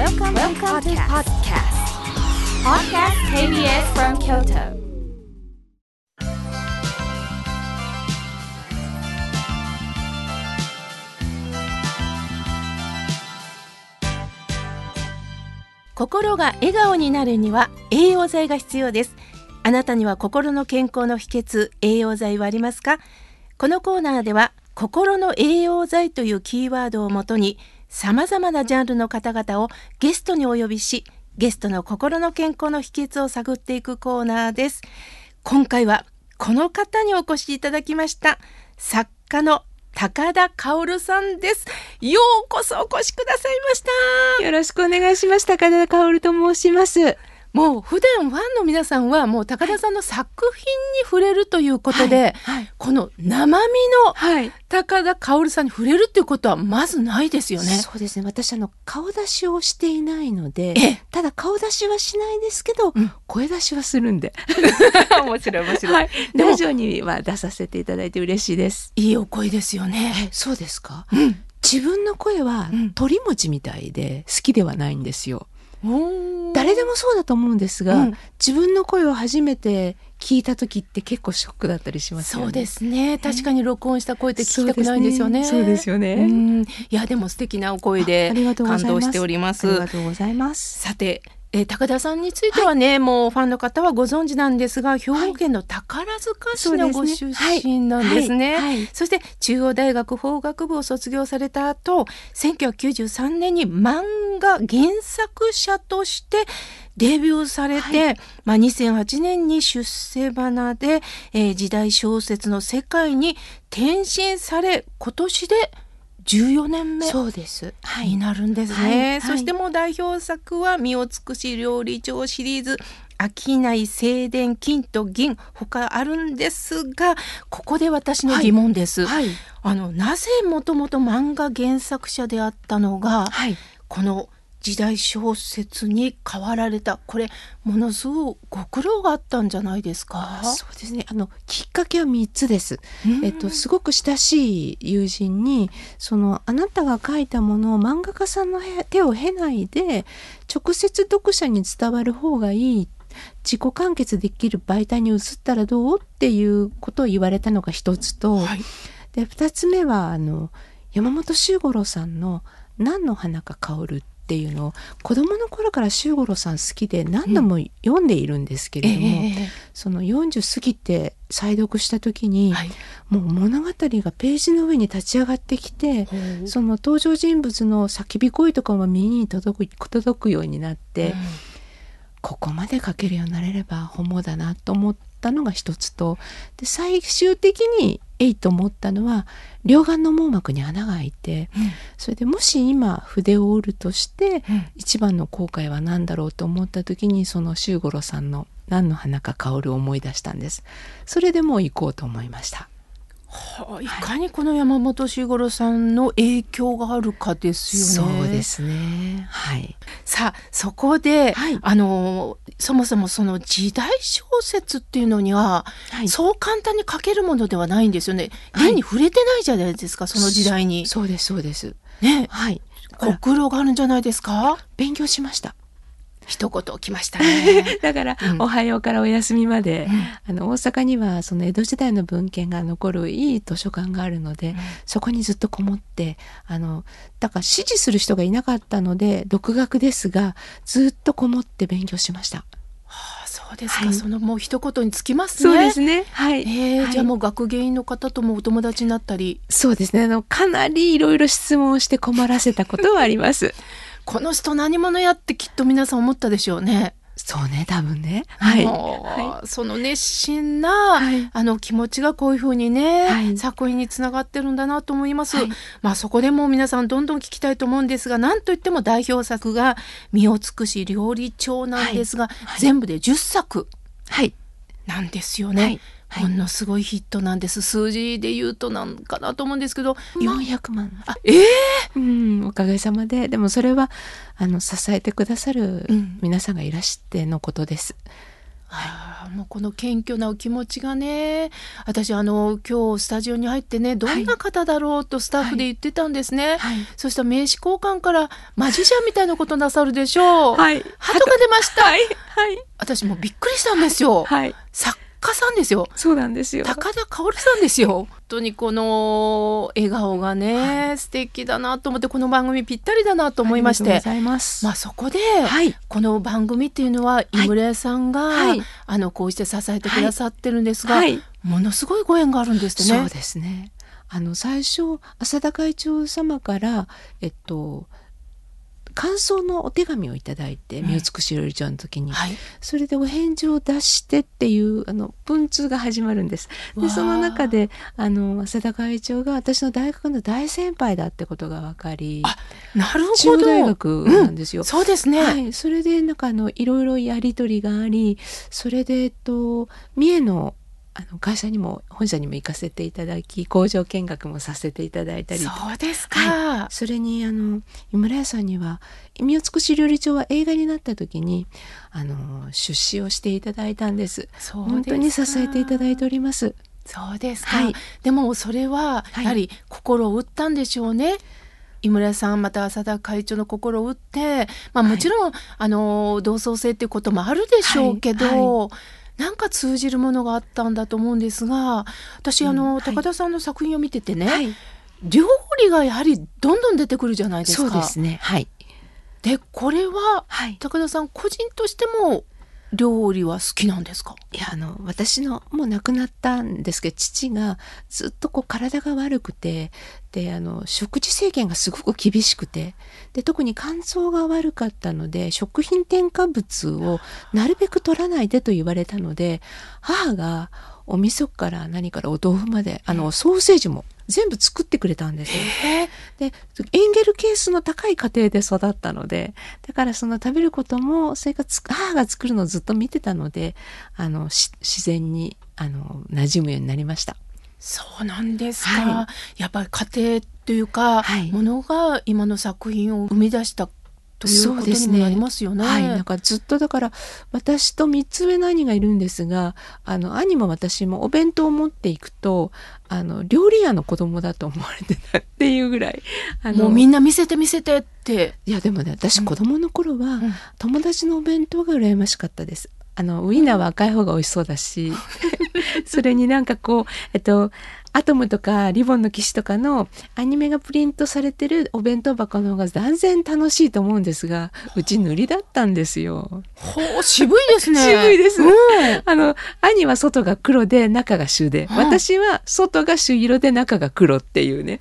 Welcome, Welcome to podcast. Podcast KBS from Kyoto. 心が笑顔になるには栄養剤が必要ですあなたには心の健康の秘訣栄養剤はありますか？このコーナーでは心の栄養剤というキーワードをもとにさまざまなジャンルの方々をゲストにお呼びしゲストの心の健康の秘訣を探っていくコーナーです今回はこの方にお越しいただきました作家の高田薫さんですようこそお越しくださいましたよろしくお願いします。高田薫と申します。もう普段ファンの皆さんはもう高田さんの作品に触れるということで、はい。この生身のはい。高田薫さんに触れるっていうことはまずないですよね。そうですね。私、あの、顔出しをしていないのでええ、ただ顔出しはしないですけど、うん声出しはするんで。面白い面白い。はい。ラジオには出させていただいて嬉しいです。いいお声ですよね。え、そうですか？うん。自分の声はうん鳥持ちみたいで好きではないんですよ。誰でもそうだと思うんですが、うん自分の声を初めて聞いた時って結構ショックだったりしますよね。そうですね。確かに録音した声って聞きたくないんですよね。そうですよね。うんいやでも素敵なお声で感動しております。ありがとうございます。さて、えー高田さんについてはね、もうファンの方はご存知なんですが、兵庫県の宝塚市のご出身なんですね。はい。はい。そして中央大学法学部を卒業された後、1993年に漫画原作者としてデビューされて、まあ、2008年に出世花で、えー時代小説の世界に転身され、今年で14年目。そうです。はになるんですね、はいはいそしてもう代表作は「身を尽くし料理長」シリーズ「飽きない静電金と銀」他あるんですがここで私の疑問です、はい。あのなぜもともと漫画原作者であったのがはい。この時代小説に変わられたこれものすごいご苦労があったんじゃないですか？そうですね。あの、きっかけは3つです。うんえっと、すごく親しい友人に、その、あなたが書いたものを漫画家さんのへ手を経ないで、直接読者に伝わる方がいい。自己完結できる媒体に移ったらどうっていうことを言われたのが一つと、はいで二つ目はあの山本周五郎さんの「何の花か香る」っていうのを子供の頃から周五郎さん好きで何度も読んでいるんですけれども、えその40過ぎて再読した時に、えはい。もう物語がページの上に立ち上がってきて、その登場人物の叫び声とかも耳に届く届くようになって、ここまで書けるようになれれば本望だなと思ったのが一つとで最終的にえいと思ったのは両眼の網膜に穴が開いてそれでもし今筆を折るとしてうん。一番の後悔は何だろうと思った時にその周五郎さんの何の花か香るを思い出したんです。それでもう行こうと思いましたはあいかにこの山本周五郎さんの影響があるかですよね。そうですね。はい。さあそこで、はい。あのそもそもその時代小説っていうのには、はい。そう簡単に書けるものではないんですよね。はい。現に触れてないじゃないですかその時代に。そうですそうです。ね。はい。ご苦労があるんじゃないですか？勉強しました一言来ましたね。だから、うんおはようからお休みまで、うんあの大阪にはその江戸時代の文献が残るいい図書館があるので、そこにずっとこもってあのだから指示する人がいなかったので独学ですがずっとこもって勉強しました。あそうですか、はいそのもう一言につきますね。ね。はい。えーはいじゃあもう学芸員の方ともお友達になったりそうですね。あのかなりいろいろ質問をして困らせたことはあります。この人何者やってきっと皆さん思ったでしょうね。そうね、多分ね。はい。もうはその熱心な、はいあの気持ちがこういうふうにね、はい作品につながってるんだなと思います。はいまあそこでも皆さんどんどん聞きたいと思うんですが、なんといっても代表作が身を尽くし料理長なんですが、はい全部で10作はい。なんですよね。はい。はいものすごいヒットなんです。数字で言うとなんかなと思うんですけど、まあ400万。あええうん、おかげさまで。でもそれは、あの、支えてくださるうん。皆さんがいらしてのことです。ああもうこの謙虚なお気持ちがね私あの今日スタジオに入ってねどんな方だろうとスタッフで言ってたんですね、はい。そしたら名刺交換からマジシャンみたいなことなさるでしょう、はい。鳩が出ました、はい。はい。私もうびっくりしたんですよ、はい。作家さんですよ。そうなんですよ。高田薫さんですよ。本当にこの笑顔がね、素敵だなと思ってこの番組ぴったりだなと思いまして。ありがとうございます、まあそこで、はい。この番組っていうのは井村屋さんが、はい。あのこうして支えてくださってるんですが、はい。ものすごいご縁があるんですね。そうですね。あの最初浅田会長様からえっと感想のお手紙をいただいてうん身を尽くし料理長の時に、はい、それでお返事を出してっていうあの文通が始まるんです。でその中であの浅田会長が私の大学の大先輩だってことが分かりあなるほど。中央大学なんですよ。そうですね。はい、それでなんかあのいろいろやり取りがありそれでえっと三重のあの会社にも本社にも行かせていただき工場見学もさせていただいたりそうですか。それにあの井村屋さんには「身を尽くし料理長」は映画になった時にあの出資をしていただいたんです。本当に支えていただいております。そうですか。はい。でもそれははい。やはり心を打ったんでしょうね。井村屋さんまた浅田会長の心を打って、まあ、はい。もちろん、あの同窓性っていうこともあるでしょうけど、はいなんか通じるものがあったんだと思うんですが私、あのうんはい。高田さんの作品を見ててね、はい。料理がやはりどんどん出てくるじゃないですか。そうですね。はい。でこれははい。高田さん個人としても料理は好きなんですか？いやあの私のもう亡くなったんですけど父がずっとこう体が悪くてであの食事制限がすごく厳しくてで特に肝臓が悪かったので食品添加物をなるべく取らないでと言われたので母がお味噌から何からお豆腐まであのソーセージも全部作ってくれたんですよ。えでエンゲル係数の高い家庭で育ったのでだからその食べることもそれからつ母が作るのをずっと見てたのであのし自然にあの馴染むようになりました。そうなんですか、はやっぱり家庭というか、はいものが今の作品を生み出したというそうですねことにもなりますよね。はい、なんかずっとだから私と3つ上の兄がいるんですがあの兄も私もお弁当を持っていくとあの料理屋の子供だと思われてたっていうぐらいあのもうみんな見せて見せてって。いやでもね私子供の頃は、うん友達のお弁当が羨ましかったです。あのウインナーは赤い方が美味しそうだし それになんかこうえっとアトムとかリボンの騎士とかのアニメがプリントされてるお弁当箱の方が断然楽しいと思うんですがうち塗りだったんですよ。ほう渋いですね。渋いですうんあの兄は外が黒で中が朱で、うん私は外が朱色で中が黒っていうね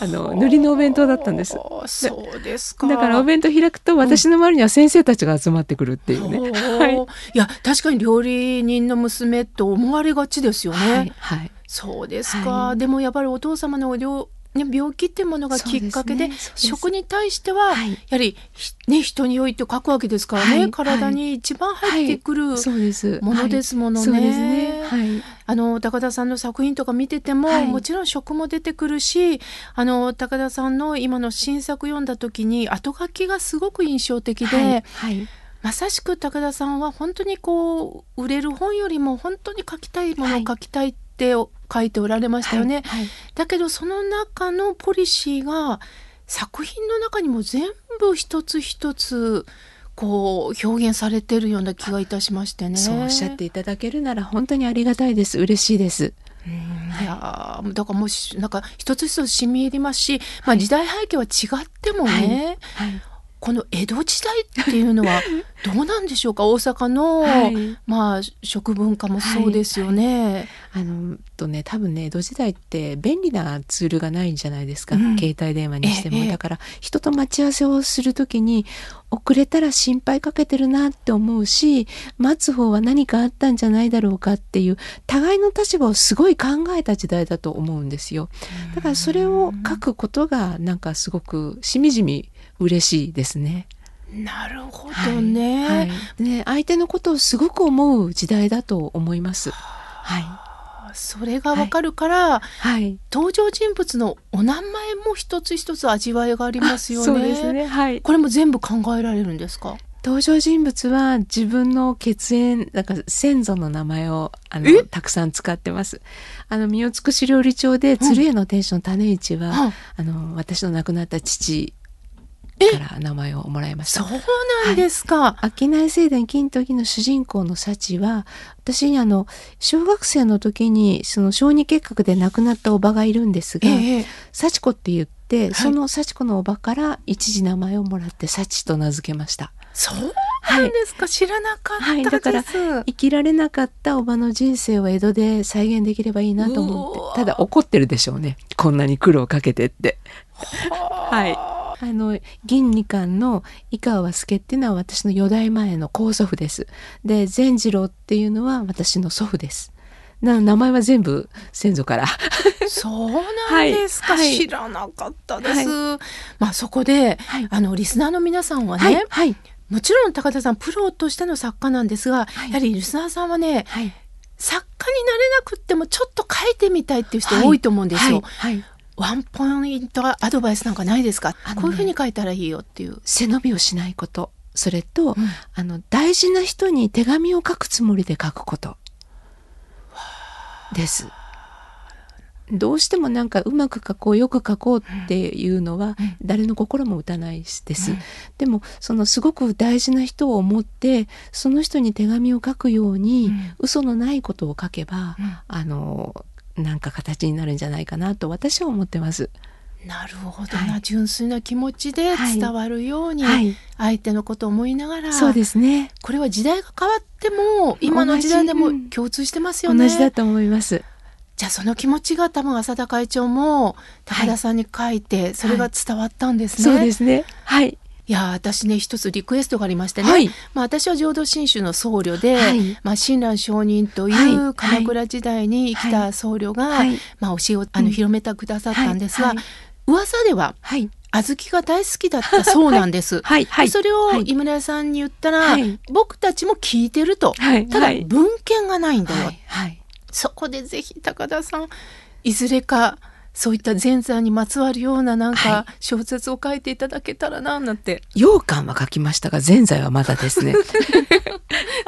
あの塗りのお弁当だったんです。そうですか。だからお弁当開くと私の周りには先生たちが集まってくるっていうね。ほうはいいや確かに料理人の娘と思われがちですよね。はい、はい、そうですか、はい。でもやっぱりお父様のね、病気っていうものがきっかけでね。食に対しては、はい。やはりひね人に良いって書くわけですからね、はい。体に一番入ってくる。ものですものね。あの高田さんの作品とか見てても、はい。もちろん食も出てくるしあの高田さんの今の新作読んだ時に後書きがすごく印象的で。まさしく高田さんは本当にこう売れる本よりも本当に書きたいものをはい。書きたいって書いておられましたよね。はい。だけどその中のポリシーが作品の中にも全部一つ一つこう表現されてるような気がいたしましてね。そうおっしゃっていただけるなら本当にありがたいです。嬉しいです。いやーだからもしなんか一つ一つ染み入りますし、まあ、時代背景は違ってもね、はい。この江戸時代っていうのは どうなんでしょうか？大阪の、はい。まあ食文化もそうですよね。あのとね多分ね江戸時代って便利なツールがないんじゃないですか、うん。携帯電話にしても、ええ。だから人と待ち合わせをする時に遅れたら心配かけてるなって思うし待つ方は何かあったんじゃないだろうかっていう互いの立場をすごい考えた時代だと思うんですよ。だからそれを書くことがなんかすごくしみじみ嬉しいですね。なるほどね。はいはいね相手のことをすごく思う時代だと思います。はいそれがわかるから、はい登場人物のお名前も一つ一つ味わいがありますよね。そうですね。はい。これも全部考えられるんですか？登場人物は自分の血縁なんか先祖の名前をあえ？のたくさん使ってます。あの身を尽くし料理長で鶴屋の店主の種市は、はいあの私の亡くなった父から名前をもらいましたそう。なんですか。商い聖殿金時の主人公の幸は私あの小学生の時にその小児結核で亡くなったおばがいるんですが、ええ幸子って言って、いその幸子のおばから一時名前をもらって幸と名付けました。そうなんですか。知らなかったです。はいだから生きられなかったおばの人生を江戸で再現できればいいなと思ってただ怒ってるでしょうねこんなに苦労かけてってはいあの銀二冠の井川助っていうのは私の四代前の高祖父です。で善次郎っていうのは私の祖父です。な名前は全部先祖から。そうなんですか、はい。はい。知らなかったです。まあそこで、はい。あのリスナーの皆さんはね、はい。はいもちろん高田さんプロとしての作家なんですが、はい。やはりリスナーさんはねはい。作家になれなくってもちょっと書いてみたいっていう人多いと思うんですよ。ワンポイントアドバイスなんかないですか、ねこういうふうに書いたらいいよっていう。背伸びをしないこと。それと、ん。あの大事な人に手紙を書くつもりで書くこと。です。どうしてもなんかうまく書こうよく書こうっていうのはうん。誰の心も打たないです、うん。でもそのすごく大事な人を思ってその人に手紙を書くように、うん。嘘のないことを書けば、うん。あのなんか形になるんじゃないかなと私は思ってます。なるほどな、はい純粋な気持ちで伝わるように、はい、相手のことを思いながら、そうですね。これは時代が変わっても今の時代でも共通してますよね。同じだと思います。じゃあその気持ちが多分浅田会長も高田さんに書いてそれが伝わったんですね。そうですね。はい。いや私ね一つリクエストがありましてね、はい。まあ、私は浄土真宗の僧侶で、はい。まあ、親鸞上人といはい。う鎌倉時代に生きた僧侶が、はい。まあ、教えをあのうん広めてくださったんですが、はい。はい。噂でははい。小豆が大好きだったそうなんです。はい。はい。それをはい。井村屋さんに言ったら、はい。僕たちも聞いてると、はい。ただはい。文献がないんだよ。そこでぜひ高田さんいずれかそういった前座にまつわるようななんはか小説を書いていただけたらななんて、羊羹は書きましたが、ぜんざいはまだですね。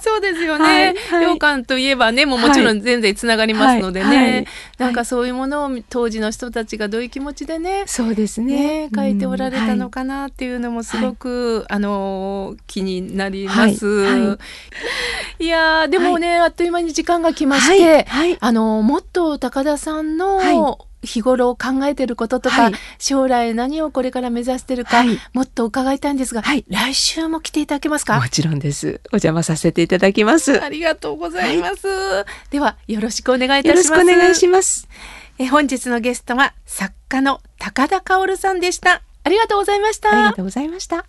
そうですよはい。ね。はい。羊羹といえばねもうもちろん全然つながりますのでね、はい。はい。なんかそういうものを当時の人たちがどういう気持ちでねそうですね。ね。書いておられたのか。かなっていうのもすごく、あの気になります。はい。はい。いやーでもね、あっという間に時間が来ましはい。て、はい。あのもっと高田さんの、は日頃考えてることとか、はい。将来何をこれから目指してるか、はい。もっと伺いたいんですが、はい。来週も来ていただけますか？もちろんです。お邪魔させていただきます。ありがとうございます、ではよろしくお願いいたよろします。しくお願いします。え本日のゲストは作家の高田薫さんでした。ありがとうございました。ありがとうございました。